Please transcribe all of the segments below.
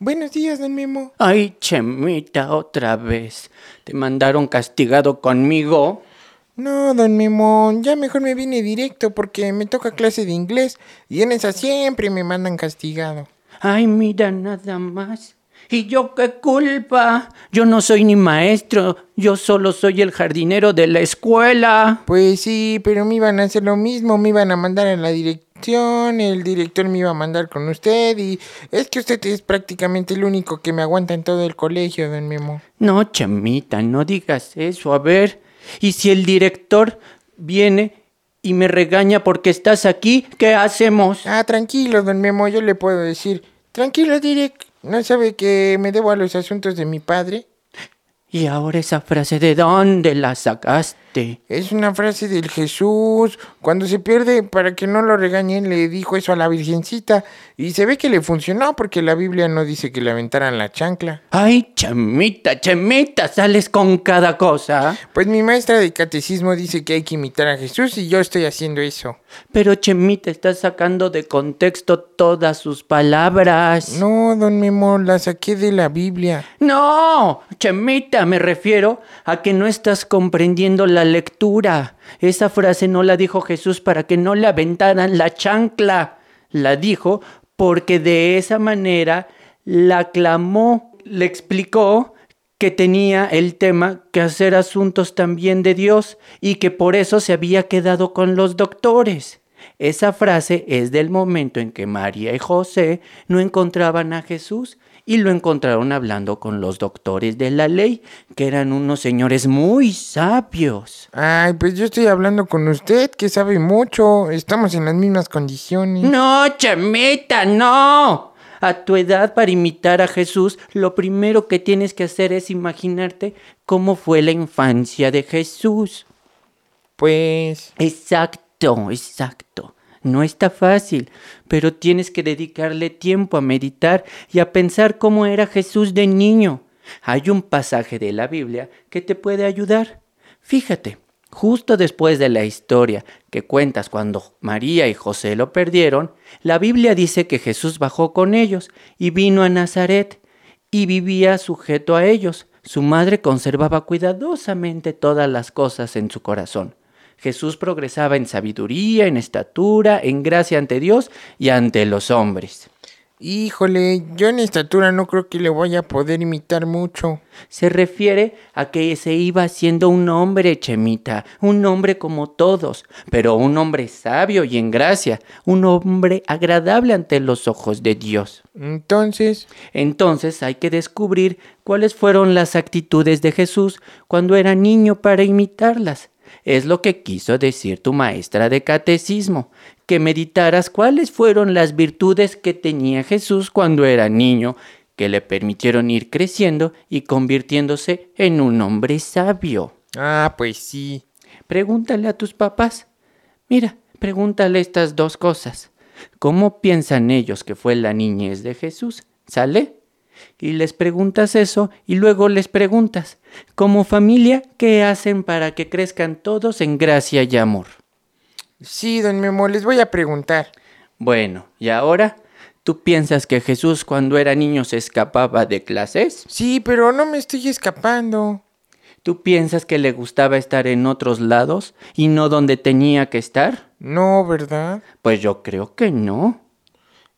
Buenos días, don Memo. Ay, Chemita, otra vez. ¿Te mandaron castigado conmigo? No, don Memo, ya mejor me vine directo porque me toca clase de inglés y en esa siempre me mandan castigado. Ay, mira nada más. ¿Y yo qué culpa? Yo no soy ni maestro, yo solo soy el jardinero de la escuela. Pues sí, pero me iban a hacer lo mismo, me iban a mandar en la dirección, el director me iba a mandar con usted y es que usted es prácticamente el único que me aguanta en todo el colegio, don Memo. No, chamita, no digas eso. A ver, ¿y si el director viene y me regaña porque estás aquí, qué hacemos? Ah, tranquilo, don Memo, yo le puedo decir, tranquilo, direct, ¿no sabe que me debo a los asuntos de mi padre? ¿Y ahora esa frase de dónde la sacaste? Es una frase del Jesús. Cuando se pierde, para que no lo regañen, le dijo eso a la Virgencita. Y se ve que le funcionó porque la Biblia no dice que le aventaran la chancla. Ay, chamita, chamita, sales con cada cosa. Pues mi maestra de catecismo dice que hay que imitar a Jesús y yo estoy haciendo eso. Pero Chemita estás sacando de contexto todas sus palabras. No, don Memo, la saqué de la Biblia. No, Chemita, me refiero a que no estás comprendiendo la lectura. Esa frase no la dijo Jesús para que no le aventaran la chancla. La dijo porque de esa manera la clamó, le explicó que tenía el tema que hacer asuntos también de Dios y que por eso se había quedado con los doctores. Esa frase es del momento en que María y José no encontraban a Jesús y lo encontraron hablando con los doctores de la ley, que eran unos señores muy sabios. Ay, pues yo estoy hablando con usted, que sabe mucho. Estamos en las mismas condiciones. No, chameta, no. A tu edad para imitar a Jesús, lo primero que tienes que hacer es imaginarte cómo fue la infancia de Jesús. Pues... Exacto, exacto. No está fácil, pero tienes que dedicarle tiempo a meditar y a pensar cómo era Jesús de niño. Hay un pasaje de la Biblia que te puede ayudar. Fíjate, justo después de la historia que cuentas cuando María y José lo perdieron, la Biblia dice que Jesús bajó con ellos y vino a Nazaret y vivía sujeto a ellos. Su madre conservaba cuidadosamente todas las cosas en su corazón. Jesús progresaba en sabiduría, en estatura, en gracia ante Dios y ante los hombres. Híjole, yo en estatura no creo que le voy a poder imitar mucho. Se refiere a que se iba haciendo un hombre, Chemita, un hombre como todos, pero un hombre sabio y en gracia, un hombre agradable ante los ojos de Dios. Entonces, Entonces hay que descubrir cuáles fueron las actitudes de Jesús cuando era niño para imitarlas. Es lo que quiso decir tu maestra de catecismo, que meditaras cuáles fueron las virtudes que tenía Jesús cuando era niño, que le permitieron ir creciendo y convirtiéndose en un hombre sabio. ah, pues sí. Pregúntale a tus papás. Mira, pregúntale estas dos cosas. ¿Cómo piensan ellos que fue la niñez de Jesús? ¿Sale? Y les preguntas eso y luego les preguntas, como familia, ¿qué hacen para que crezcan todos en gracia y amor? Sí, don Memo, les voy a preguntar. Bueno, ¿y ahora? ¿Tú piensas que Jesús cuando era niño se escapaba de clases? Sí, pero no me estoy escapando. ¿Tú piensas que le gustaba estar en otros lados y no donde tenía que estar? No, ¿verdad? Pues yo creo que no.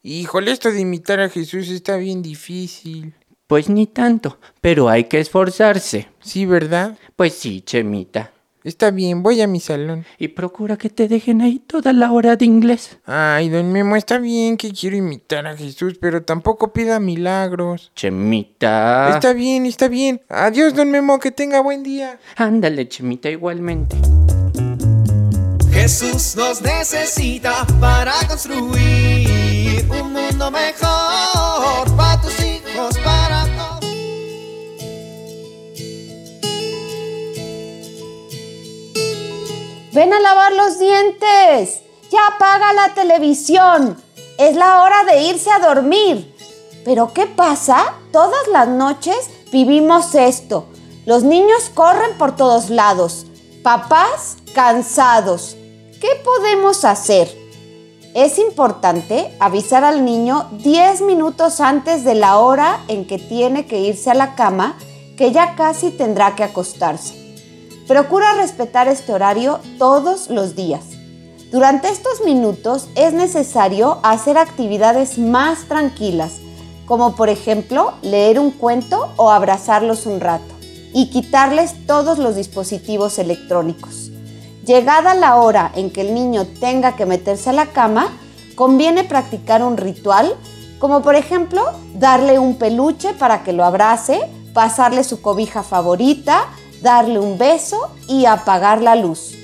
Híjole, esto de imitar a Jesús está bien difícil. Pues ni tanto, pero hay que esforzarse. Sí, ¿verdad? Pues sí, Chemita. Está bien, voy a mi salón. Y procura que te dejen ahí toda la hora de inglés. Ay, don Memo, está bien que quiero imitar a Jesús, pero tampoco pida milagros. Chemita. Está bien, está bien. Adiós, don Memo, que tenga buen día. Ándale, Chemita, igualmente. Jesús nos necesita para construir un mundo mejor para tus hijos, para todos. Ven a lavar los dientes. Ya apaga la televisión. Es la hora de irse a dormir. Pero ¿qué pasa? Todas las noches vivimos esto. Los niños corren por todos lados. Papás cansados. ¿Qué podemos hacer? Es importante avisar al niño 10 minutos antes de la hora en que tiene que irse a la cama, que ya casi tendrá que acostarse. Procura respetar este horario todos los días. Durante estos minutos es necesario hacer actividades más tranquilas, como por ejemplo leer un cuento o abrazarlos un rato, y quitarles todos los dispositivos electrónicos. Llegada la hora en que el niño tenga que meterse a la cama, conviene practicar un ritual, como por ejemplo darle un peluche para que lo abrace, pasarle su cobija favorita, darle un beso y apagar la luz.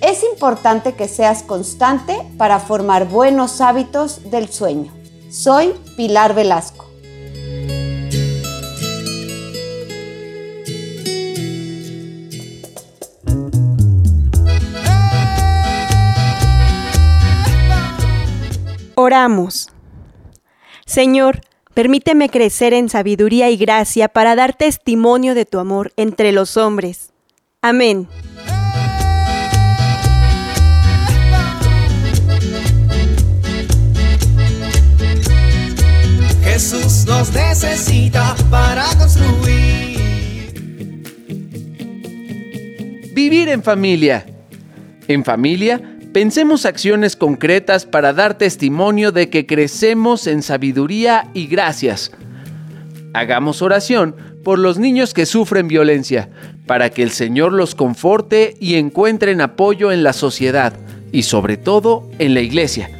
Es importante que seas constante para formar buenos hábitos del sueño. Soy Pilar Velasco. Oramos. Señor, permíteme crecer en sabiduría y gracia para dar testimonio de tu amor entre los hombres. Amén. Jesús nos necesita para construir. Vivir en familia. En familia, pensemos acciones concretas para dar testimonio de que crecemos en sabiduría y gracias. Hagamos oración por los niños que sufren violencia, para que el Señor los conforte y encuentren apoyo en la sociedad y sobre todo en la iglesia.